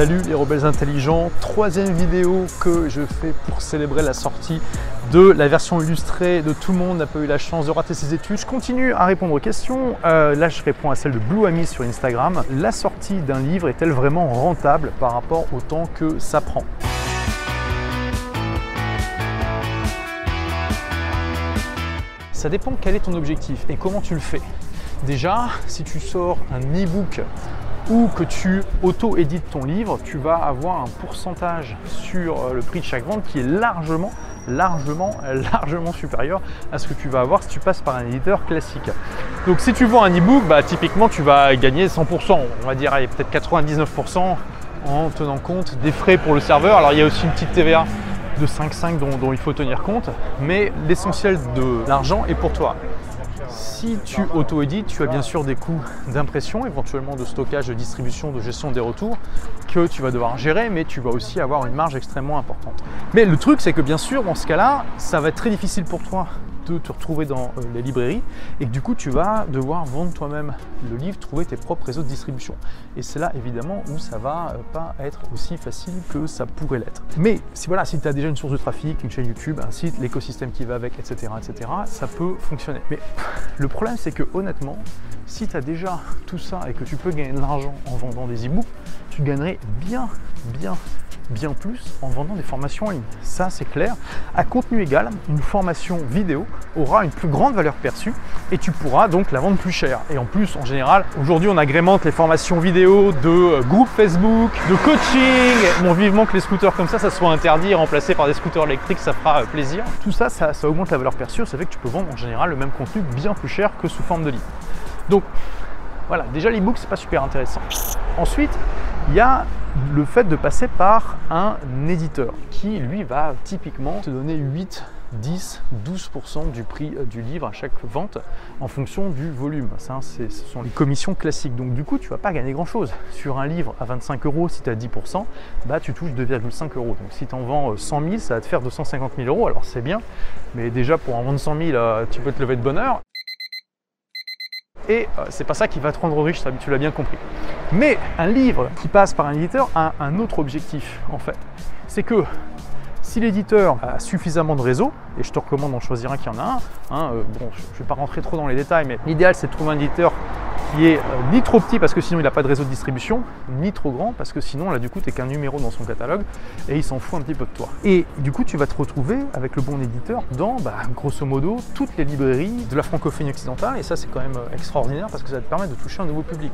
Salut les rebelles intelligents, troisième vidéo que je fais pour célébrer la sortie de la version illustrée de Tout le monde n'a pas eu la chance de rater ses études. Je continue à répondre aux questions. Euh, là, je réponds à celle de Blue Ami sur Instagram. La sortie d'un livre est-elle vraiment rentable par rapport au temps que ça prend? Ça dépend quel est ton objectif et comment tu le fais. Déjà, si tu sors un e-book ou que tu auto-édites ton livre, tu vas avoir un pourcentage sur euh, le prix de chaque vente qui est largement, largement, largement supérieur à ce que tu vas avoir si tu passes par un éditeur classique. Donc si tu vends un e-book, bah, typiquement tu vas gagner 100%, on va dire peut-être 99% en tenant compte des frais pour le serveur. Alors il y a aussi une petite TVA de 5,5 dont, dont il faut tenir compte, mais l'essentiel de l'argent est pour toi. Si tu auto-édites, tu as bien sûr des coûts d'impression, éventuellement de stockage, de distribution, de gestion des retours que tu vas devoir gérer, mais tu vas aussi avoir une marge extrêmement importante. Mais le truc, c'est que bien sûr, dans ce cas-là, ça va être très difficile pour toi de te retrouver dans euh, les librairies et que du coup tu vas devoir vendre toi-même le livre, trouver tes propres réseaux de distribution. Et c'est là évidemment où ça va euh, pas être aussi facile que ça pourrait l'être. Mais si voilà, si tu as déjà une source de trafic, une chaîne YouTube, un site, l'écosystème qui va avec, etc., etc., ça peut fonctionner. Mais le problème c'est que honnêtement, si tu as déjà tout ça et que tu peux gagner de l'argent en vendant des e-books, tu gagnerais bien, bien, bien plus en vendant des formations en ligne. Ça, c'est clair. À contenu égal, une formation vidéo aura une plus grande valeur perçue et tu pourras donc la vendre plus cher. Et en plus, en général, aujourd'hui, on agrémente les formations vidéo de euh, groupes Facebook, de coaching. Bon, vivement que les scooters comme ça, ça soit interdit et remplacé par des scooters électriques, ça fera euh, plaisir. Tout ça, ça, ça augmente la valeur perçue. Ça fait que tu peux vendre en général le même contenu bien plus cher que sous forme de livre. Donc, voilà, déjà l'e-book, c'est pas super intéressant. Ensuite, il y a le fait de passer par un éditeur qui, lui, va typiquement te donner 8, 10, 12% du prix euh, du livre à chaque vente en fonction du volume. Ça, ce sont les commissions classiques. Donc du coup, tu vas pas gagner grand-chose. Sur un livre à 25 euros, si tu as 10%, bah, tu touches 2,5 euros. Donc si tu en vends 100 000, ça va te faire 250 000 euros. Alors c'est bien, mais déjà pour en vendre 100 000, euh, tu peux te lever de bonheur. Et euh, c'est pas ça qui va te rendre riche, tu l'as bien compris. Mais un livre qui passe par un éditeur a un autre objectif en fait. C'est que si l'éditeur a suffisamment de réseau, et je te recommande d'en choisir un qui en a un, hein, euh, bon, je ne vais pas rentrer trop dans les détails, mais l'idéal c'est de trouver un éditeur qui est euh, ni trop petit parce que sinon il n'a pas de réseau de distribution, ni trop grand parce que sinon là du coup tu n'es qu'un numéro dans son catalogue et il s'en fout un petit peu de toi. Et du coup tu vas te retrouver avec le bon éditeur dans bah, grosso modo toutes les librairies de la francophonie occidentale et ça c'est quand même euh, extraordinaire parce que ça te permet de toucher un nouveau public.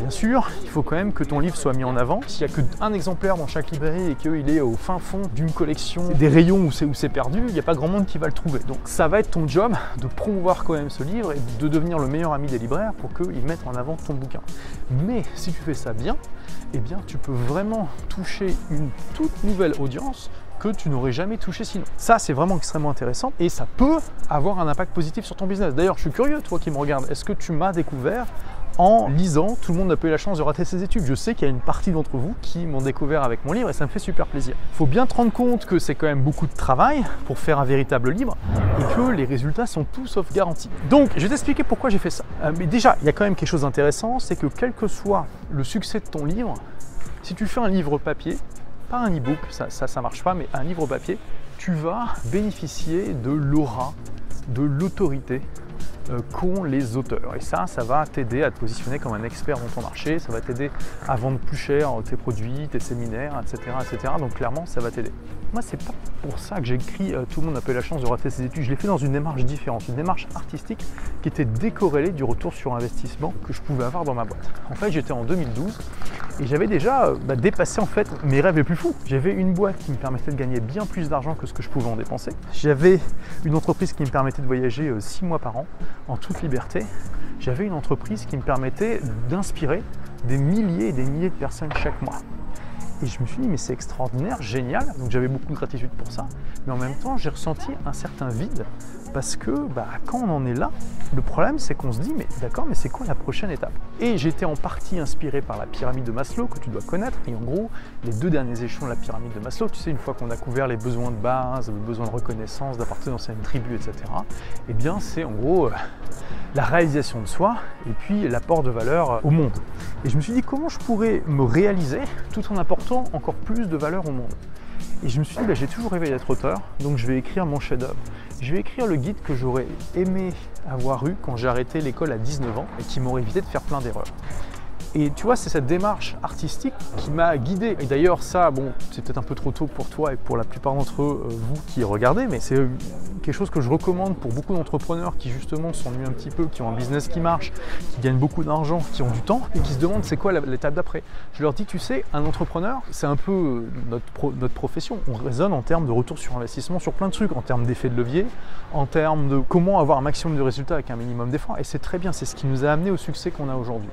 Bien sûr, il faut quand même que ton livre soit mis en avant. S'il n'y a qu'un exemplaire dans chaque librairie et qu'il est au fin fond d'une collection, des rayons où c'est perdu, il n'y a pas grand monde qui va le trouver. Donc ça va être ton job de promouvoir quand même ce livre et de devenir le meilleur ami des libraires pour qu'ils mettent en avant ton bouquin. Mais si tu fais ça bien, eh bien tu peux vraiment toucher une toute nouvelle audience que tu n'aurais jamais touché sinon. Ça, c'est vraiment extrêmement intéressant et ça peut avoir un impact positif sur ton business. D'ailleurs, je suis curieux, toi qui me regardes, est-ce que tu m'as découvert en lisant. Tout le monde n'a pas eu la chance de rater ses études. Je sais qu'il y a une partie d'entre vous qui m'ont découvert avec mon livre et ça me fait super plaisir. Il faut bien te rendre compte que c'est quand même beaucoup de travail pour faire un véritable livre et que les résultats sont tout sauf garantis. Donc, je vais t'expliquer pourquoi j'ai fait ça. Euh, mais déjà, il y a quand même quelque chose d'intéressant, c'est que quel que soit le succès de ton livre, si tu fais un livre papier, pas un e-book, ça, ça, ça marche pas, mais un livre papier, tu vas bénéficier de l'aura, de l'autorité qu'ont les auteurs. Et ça, ça va t'aider à te positionner comme un expert dans ton marché, ça va t'aider à vendre plus cher tes produits, tes séminaires, etc. etc. Donc clairement, ça va t'aider. Moi, c'est pas pour ça que j'ai écrit euh, Tout le monde n'a pas eu la chance de rater ses études. Je l'ai fait dans une démarche différente, une démarche artistique qui était décorrélée du retour sur investissement que je pouvais avoir dans ma boîte. En fait, j'étais en 2012 et j'avais déjà euh, bah, dépassé en fait mes rêves les plus fous. J'avais une boîte qui me permettait de gagner bien plus d'argent que ce que je pouvais en dépenser. J'avais une entreprise qui me permettait de voyager 6 mois par an en toute liberté, j'avais une entreprise qui me permettait d'inspirer des milliers et des milliers de personnes chaque mois. Et je me suis dit, mais c'est extraordinaire, génial. Donc j'avais beaucoup de gratitude pour ça. Mais en même temps, j'ai ressenti un certain vide parce que bah, quand on en est là, le problème c'est qu'on se dit mais d'accord mais c'est quoi la prochaine étape? Et j'étais en partie inspiré par la pyramide de Maslow que tu dois connaître et en gros les deux derniers échelons de la pyramide de Maslow, tu sais une fois qu'on a couvert les besoins de base, les besoins de reconnaissance, d'appartenance à une tribu, etc. Eh bien c'est en gros euh, la réalisation de soi et puis l'apport de valeur euh, au monde. Et je me suis dit comment je pourrais me réaliser tout en apportant encore plus de valeur au monde? Et je me suis dit, bah, j'ai toujours rêvé d'être auteur, donc je vais écrire mon chef-d'œuvre. Je vais écrire le guide que j'aurais aimé avoir eu quand j'ai arrêté l'école à 19 ans et qui m'aurait évité de faire plein d'erreurs. Et tu vois, c'est cette démarche artistique qui m'a guidé. Et d'ailleurs, ça, bon, c'est peut-être un peu trop tôt pour toi et pour la plupart d'entre euh, vous qui regardez, mais c'est euh, quelque chose que je recommande pour beaucoup d'entrepreneurs qui justement s'ennuient un petit peu, qui ont un business qui marche, qui gagnent beaucoup d'argent, qui ont du temps et qui se demandent c'est quoi l'étape d'après. Je leur dis, tu sais, un entrepreneur, c'est un peu euh, notre, notre profession. On raisonne en termes de retour sur investissement sur plein de trucs, en termes d'effet de levier, en termes de comment avoir un maximum de résultats avec un minimum d'efforts. Et c'est très bien, c'est ce qui nous a amené au succès qu'on a aujourd'hui.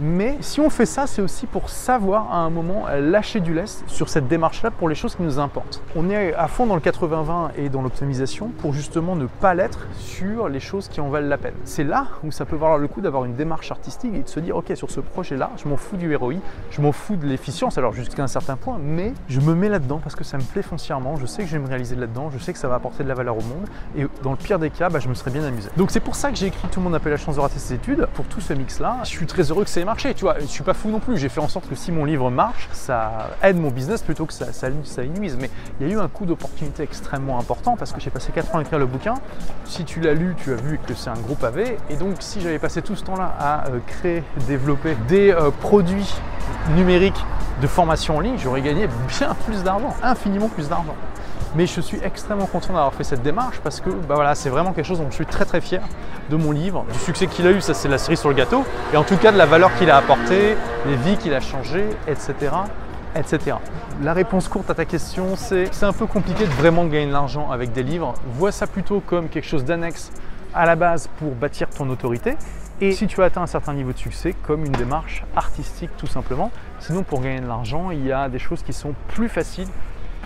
Mais si on fait ça, c'est aussi pour savoir à un moment lâcher du lest sur cette démarche-là pour les choses qui nous importent. On est à fond dans le 80-20 et dans l'optimisation pour justement ne pas l'être sur les choses qui en valent la peine. C'est là où ça peut valoir le coup d'avoir une démarche artistique et de se dire ok sur ce projet-là, je m'en fous du ROI, je m'en fous de l'efficience, alors jusqu'à un certain point, mais je me mets là-dedans parce que ça me plaît foncièrement, je sais que je vais me réaliser là-dedans, je sais que ça va apporter de la valeur au monde et dans le pire des cas, bah, je me serais bien amusé. Donc c'est pour ça que j'ai écrit Tout le monde a la chance de rater ses études, pour tout ce mix-là. Je suis très heureux que ça marché, tu je suis pas fou non plus, j'ai fait en sorte que si mon livre marche, ça aide mon business plutôt que ça, ça. Mais il y a eu un coup d'opportunité extrêmement important parce que j'ai passé 4 ans à écrire le bouquin. Si tu l'as lu, tu as vu que c'est un gros pavé. Et donc si j'avais passé tout ce temps-là à euh, créer, développer des euh, produits numériques de formation en ligne, j'aurais gagné bien plus d'argent, infiniment plus d'argent. Mais je suis extrêmement content d'avoir fait cette démarche parce que bah voilà, c'est vraiment quelque chose dont je suis très très fier de mon livre, du succès qu'il a eu, ça c'est la série sur le gâteau, et en tout cas de la valeur qu'il a apportée, les vies qu'il a changées, etc. etc. La réponse courte à ta question, c'est c'est un peu compliqué de vraiment gagner de l'argent avec des livres. Vois ça plutôt comme quelque chose d'annexe à la base pour bâtir ton autorité. Et si tu as atteint un certain niveau de succès, comme une démarche artistique tout simplement. Sinon, pour gagner de l'argent, il y a des choses qui sont plus faciles,